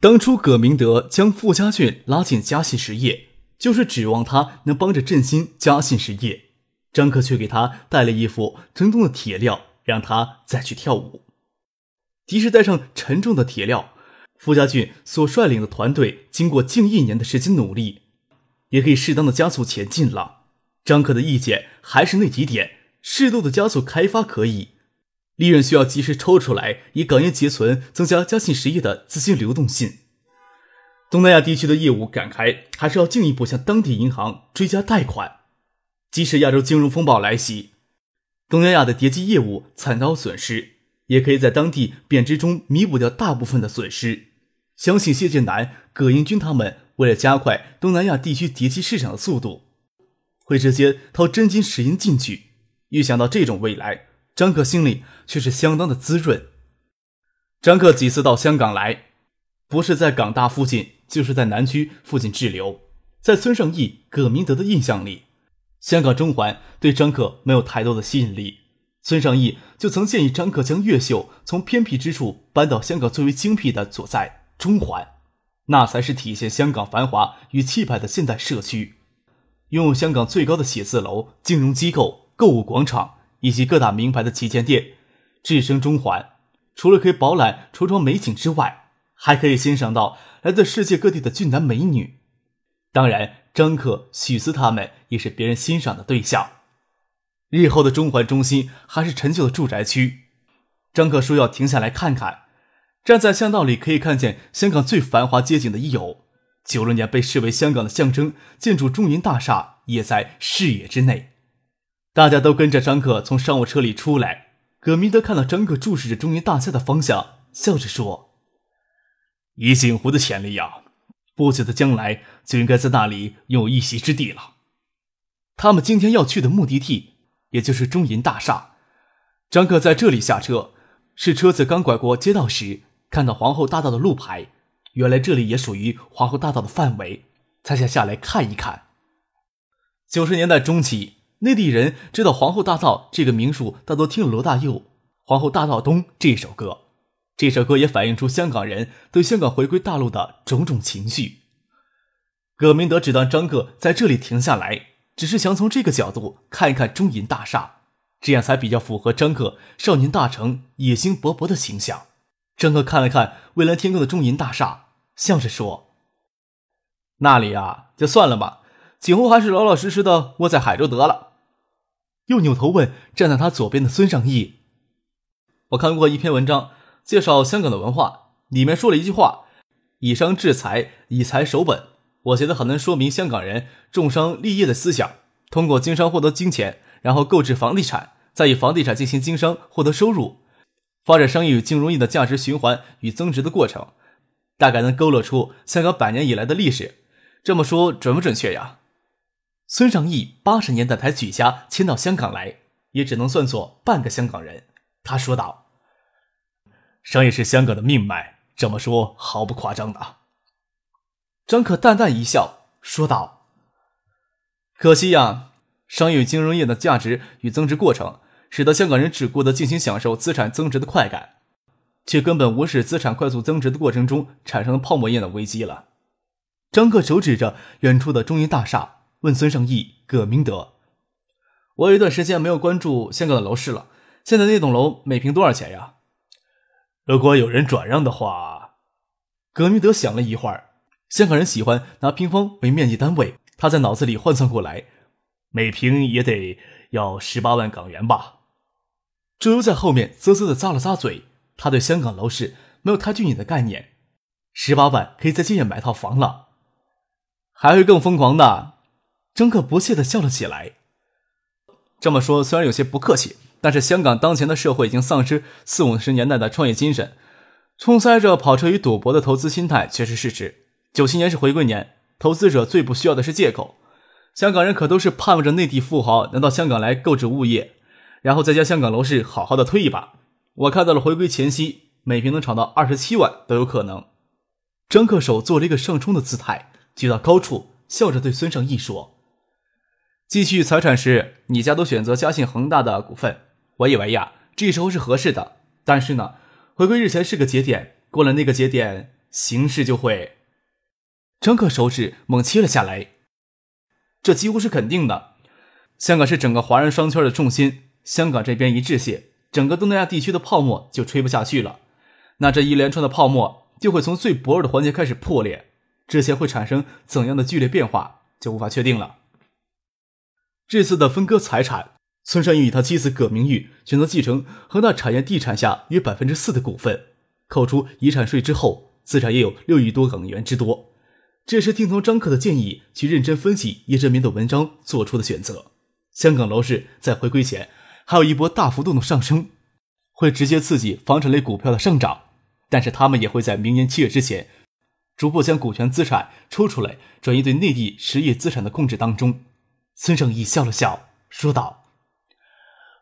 当初葛明德将傅家俊拉进嘉信实业，就是指望他能帮着振兴嘉信实业。张克却给他带了一副沉重的铁镣，让他再去跳舞。即使带上沉重的铁镣，傅家俊所率领的团队经过近一年的时间努力，也可以适当的加速前进了。张克的意见还是那几点：适度的加速开发可以。利润需要及时抽出来，以港元结存，增加嘉信实业的资金流动性。东南亚地区的业务展开，还是要进一步向当地银行追加贷款。即使亚洲金融风暴来袭，东南亚的叠机业务惨遭损失，也可以在当地贬值中弥补掉大部分的损失。相信谢建南、葛英军他们为了加快东南亚地区叠机市场的速度，会直接掏真金实银进去。预想到这种未来。张克心里却是相当的滋润。张克几次到香港来，不是在港大附近，就是在南区附近滞留。在孙尚义、葛明德的印象里，香港中环对张克没有太多的吸引力。孙尚义就曾建议张克将越秀从偏僻之处搬到香港最为精辟的所在中环，那才是体现香港繁华与气派的现代社区，拥有香港最高的写字楼、金融机构、购物广场。以及各大名牌的旗舰店，置身中环，除了可以饱览橱窗美景之外，还可以欣赏到来自世界各地的俊男美女。当然，张克、许思他们也是别人欣赏的对象。日后的中环中心还是陈旧的住宅区，张克说要停下来看看。站在巷道里，可以看见香港最繁华街景的一有九六年被视为香港的象征建筑中银大厦，也在视野之内。大家都跟着张克从商务车里出来。葛明德看到张克注视着中银大厦的方向，笑着说：“以锦湖的潜力呀，不久的将来就应该在那里拥有一席之地了。”他们今天要去的目的地，也就是中银大厦。张克在这里下车，是车子刚拐过街道时看到皇后大道的路牌，原来这里也属于皇后大道的范围，才想下来看一看。九十年代中期。内地人知道皇后大道这个名数，大多听了罗大佑《皇后大道东》这首歌。这首歌也反映出香港人对香港回归大陆的种种情绪。葛明德只当张克在这里停下来，只是想从这个角度看一看中银大厦，这样才比较符合张克少年大成、野心勃勃的形象。张克看了看蔚蓝天空的中银大厦，笑着说：“那里啊，就算了吧，景湖还是老老实实的窝在海州得了。”又扭头问站在他左边的孙尚义：“我看过一篇文章，介绍香港的文化，里面说了一句话：‘以商制财，以财守本。’我觉得很能说明香港人重商立业的思想，通过经商获得金钱，然后购置房地产，再以房地产进行经商获得收入，发展商业与金融业的价值循环与增值的过程，大概能勾勒出香港百年以来的历史。这么说准不准确呀？”孙尚义八十年代才举家迁到香港来，也只能算作半个香港人。他说道：“商业是香港的命脉，这么说毫不夸张的。”张可淡淡一笑，说道：“可惜呀，商业与金融业的价值与增值过程，使得香港人只顾得尽情享受资产增值的快感，却根本无视资产快速增值的过程中产生的泡沫业的危机了。”张克手指着远处的中银大厦。问孙尚义、葛明德：“我有一段时间没有关注香港的楼市了，现在那栋楼每平多少钱呀？”如果有人转让的话，葛明德想了一会儿，香港人喜欢拿平方为面积单位，他在脑子里换算过来，每平也得要十八万港元吧。周游在后面啧啧的咂了咂嘴，他对香港楼市没有太具体的概念，十八万可以在今夜买套房了，还会更疯狂的。张克不屑的笑了起来。这么说虽然有些不客气，但是香港当前的社会已经丧失四五十年代的创业精神，充塞着跑车与赌博的投资心态却是事实。九七年是回归年，投资者最不需要的是借口。香港人可都是盼望着内地富豪能到香港来购置物业，然后再将香港楼市好好的推一把。我看到了回归前夕，每平能炒到二十七万都有可能。张克手做了一个上冲的姿态，举到高处，笑着对孙尚义说：“继续财产时，你家都选择嘉信恒大的股份，我以为呀，这时候是合适的。但是呢，回归日前是个节点，过了那个节点，形势就会……”张克手指猛切了下来。这几乎是肯定的。香港是整个华人商圈的重心，香港这边一致谢，整个东南亚地区的泡沫就吹不下去了。那这一连串的泡沫就会从最薄弱的环节开始破裂，之前会产生怎样的剧烈变化就无法确定了。这次的分割财产，孙尚义与他妻子葛明玉选择继承恒大产业地产下约百分之四的股份，扣除遗产税之后，资产也有六亿多港元之多。这是听从张克的建议去认真分析叶振明的文章做出的选择。香港楼市在回归前还有一波大幅度的上升，会直接刺激房产类股票的上涨。但是他们也会在明年七月之前，逐步将股权资产抽出来，转移对内地实业资产的控制当中。孙正义笑了笑，说道：“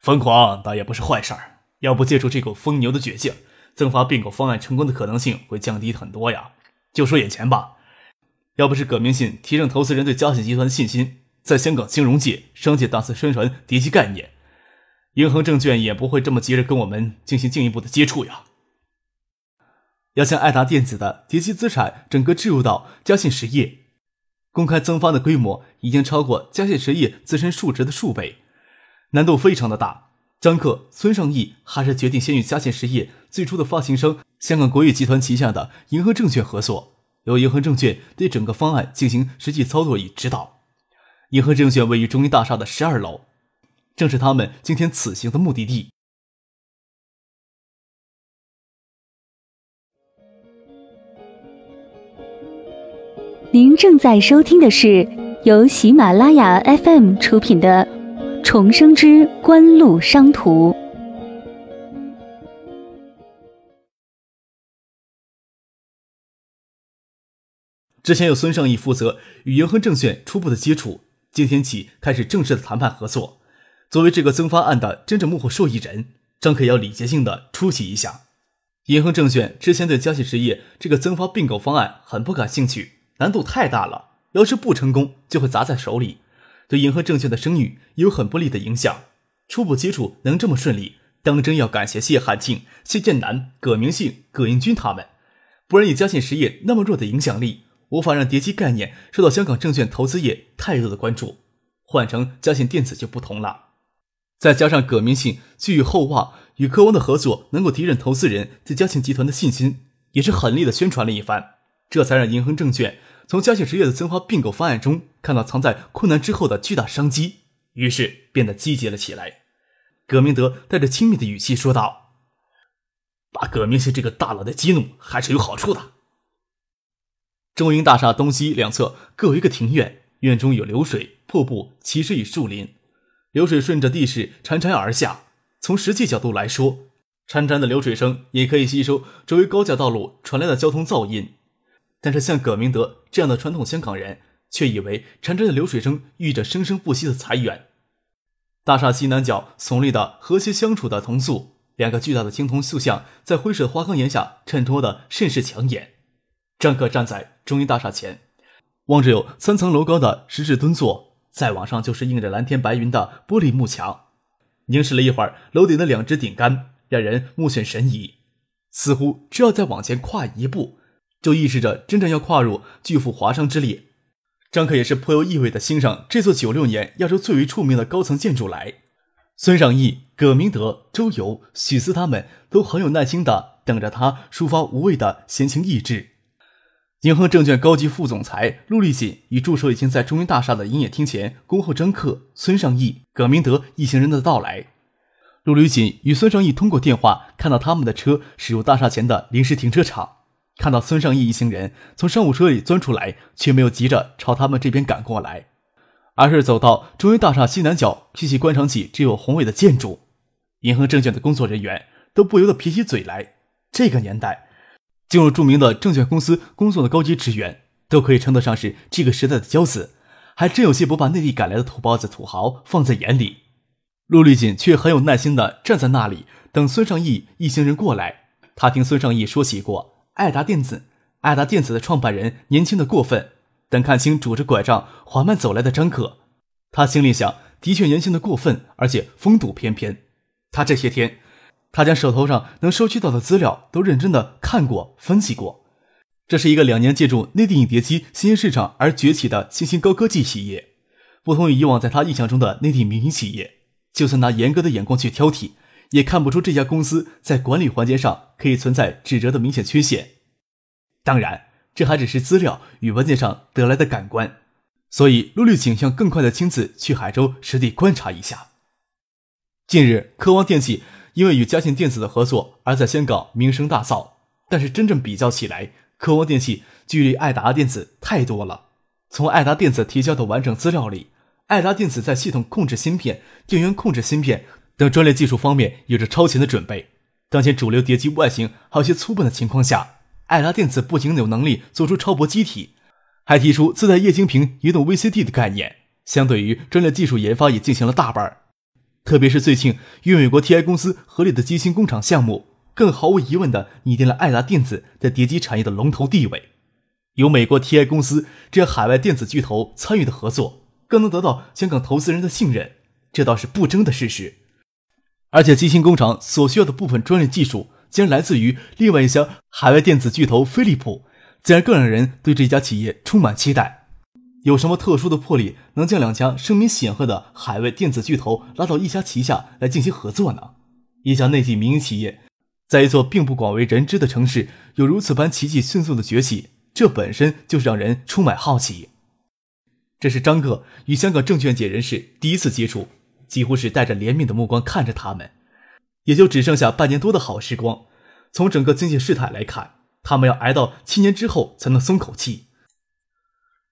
疯狂倒也不是坏事儿，要不借助这股疯牛的倔劲，增发并购方案成功的可能性会降低很多呀。就说眼前吧。”要不是葛明信提升投资人对嘉信集团的信心，在香港金融界、商界大肆宣传叠机概念，银恒证券也不会这么急着跟我们进行进一步的接触呀。要将爱达电子的叠机资产整个置入到嘉信实业，公开增发的规模已经超过嘉信实业自身数值的数倍，难度非常的大。张克、孙尚义还是决定先与嘉信实业最初的发行商香港国裕集团旗下的银河证券合作。由银河证券对整个方案进行实际操作与指导。银河证券位于中银大厦的十二楼，正是他们今天此行的目的地。您正在收听的是由喜马拉雅 FM 出品的《重生之官路商途》。之前有孙尚义负责与银河证券初步的接触，今天起开始正式的谈判合作。作为这个增发案的真正幕后受益人，张可要礼节性的出席一下。银河证券之前对嘉信实业这个增发并购方案很不感兴趣，难度太大了，要是不成功就会砸在手里，对银河证券的声誉有很不利的影响。初步接触能这么顺利，当真要感谢谢汉庆、谢建南、葛明信、葛英军他们，不然以嘉信实业那么弱的影响力。无法让叠机概念受到香港证券投资业太多的关注，换成嘉信电子就不同了。再加上葛明信寄予厚望，与科王的合作能够提振投资人对嘉信集团的信心，也是狠力的宣传了一番，这才让银恒证券从嘉信实业的增发并购方案中看到藏在困难之后的巨大商机，于是变得积极了起来。葛明德带着亲密的语气说道：“把葛明信这个大佬的激怒，还是有好处的。”中银大厦东西两侧各有一个庭院，院中有流水、瀑布、奇石与树林。流水顺着地势潺潺而下。从实际角度来说，潺潺的流水声也可以吸收周围高架道路传来的交通噪音。但是像葛明德这样的传统香港人，却以为潺潺的流水声寓意着生生不息的财源。大厦西南角耸立的和谐相处的铜塑，两个巨大的青铜塑像在灰色的花岗岩下衬托的甚是抢眼。张克站在中银大厦前，望着有三层楼高的石质墩座，再往上就是映着蓝天白云的玻璃幕墙。凝视了一会儿楼顶的两只顶杆，让人目眩神移。似乎只要再往前跨一步，就意味着真正要跨入巨富华商之列。张克也是颇有意味的欣赏这座九六年亚洲最为著名的高层建筑来。孙尚义、葛明德、周游、许思他们都很有耐心的等着他抒发无谓的闲情逸致。银河证券高级副总裁陆立锦与助手已经在中银大厦的营业厅前恭候张克、孙尚义、葛明德一行人的到来。陆立锦与孙尚义通过电话看到他们的车驶入大厦前的临时停车场，看到孙尚义一行人从商务车里钻出来，却没有急着朝他们这边赶过来，而是走到中央大厦西南角细细观赏起这座宏伟的建筑。银河证券的工作人员都不由得撇起嘴来。这个年代。进入著名的证券公司工作的高级职员，都可以称得上是这个时代的骄子，还真有些不把内地赶来的土包子、土豪放在眼里。陆丽锦却很有耐心地站在那里，等孙尚义一行人过来。他听孙尚义说起过爱达电子，爱达电子的创办人年轻的过分。等看清拄着拐杖缓慢走来的张可，他心里想：的确年轻的过分，而且风度翩翩。他这些天，他将手头上能收集到的资料都认真的看过、分析过。这是一个两年借助内地影碟机新兴市场而崛起的新兴高科技企业，不同于以往在他印象中的内地民营企业。就算拿严格的眼光去挑剔，也看不出这家公司在管理环节上可以存在指责的明显缺陷。当然，这还只是资料与文件上得来的感官，所以陆律倾向更快的亲自去海州实地观察一下。近日，科王电器因为与嘉信电子的合作而在香港名声大噪，但是真正比较起来，科王电器距离爱达电子太多了。从爱达电子提交的完整资料里。爱达电子在系统控制芯片、电源控制芯片等专利技术方面有着超前的准备。当前主流碟机外形还有些粗笨的情况下，爱达电子不仅有能力做出超薄机体，还提出自带液晶屏移动 VCD 的概念。相对于专利技术研发也进行了大半特别是最近与美国 TI 公司合力的机芯工厂项目，更毫无疑问地拟定了爱达电子在碟机产业的龙头地位。有美国 TI 公司这样海外电子巨头参与的合作。更能得到香港投资人的信任，这倒是不争的事实。而且，机芯工厂所需要的部分专利技术，竟然来自于另外一家海外电子巨头飞利浦，自然更让人对这家企业充满期待。有什么特殊的魄力，能将两家声名显赫的海外电子巨头拉到一家旗下来进行合作呢？一家内地民营企业，在一座并不广为人知的城市，有如此般奇迹迅速的崛起，这本身就是让人充满好奇。这是张哥与香港证券界人士第一次接触，几乎是带着怜悯的目光看着他们。也就只剩下半年多的好时光，从整个经济事态来看，他们要挨到七年之后才能松口气。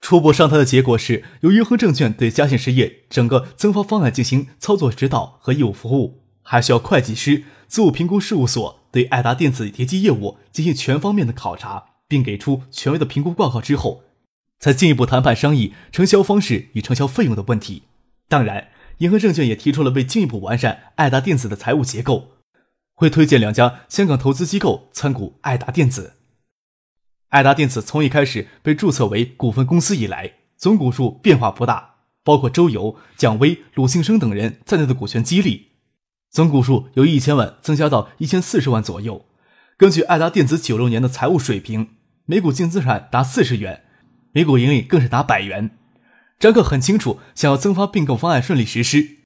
初步上台的结果是由银河证券对嘉信实业整个增发方案进行操作指导和业务服务，还需要会计师、资务评估事务所对爱达电子叠机业务进行全方面的考察，并给出权威的评估报告之后。才进一步谈判商议承销方式与承销费用的问题。当然，银河证券也提出了为进一步完善爱达电子的财务结构，会推荐两家香港投资机构参股爱达电子。爱达电子从一开始被注册为股份公司以来，总股数变化不大，包括周游、蒋威、鲁庆生等人在内的股权激励，总股数由一千万增加到一千四十万左右。根据爱达电子九六年的财务水平，每股净资产达四十元。每股盈利更是达百元。张克很清楚，想要增发并购方案顺利实施，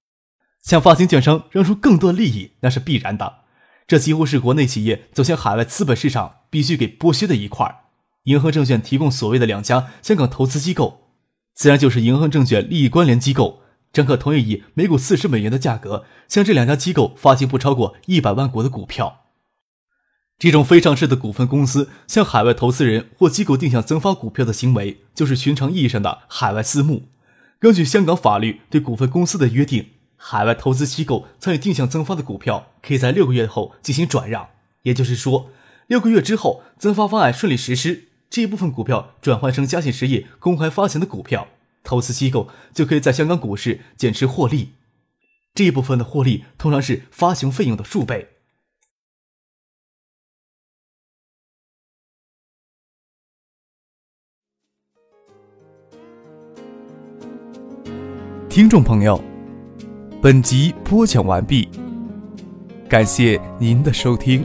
向发行券商让出更多的利益，那是必然的。这几乎是国内企业走向海外资本市场必须给剥削的一块。银河证券提供所谓的两家香港投资机构，自然就是银河证券利益关联机构。张克同意以每股四十美元的价格，向这两家机构发行不超过一百万股的股票。这种非上市的股份公司向海外投资人或机构定向增发股票的行为，就是寻常意义上的海外私募。根据香港法律对股份公司的约定，海外投资机构参与定向增发的股票，可以在六个月后进行转让。也就是说，六个月之后，增发方案顺利实施，这一部分股票转换成嘉信实业公开发行的股票，投资机构就可以在香港股市减持获利。这一部分的获利通常是发行费用的数倍。听众朋友，本集播讲完毕，感谢您的收听。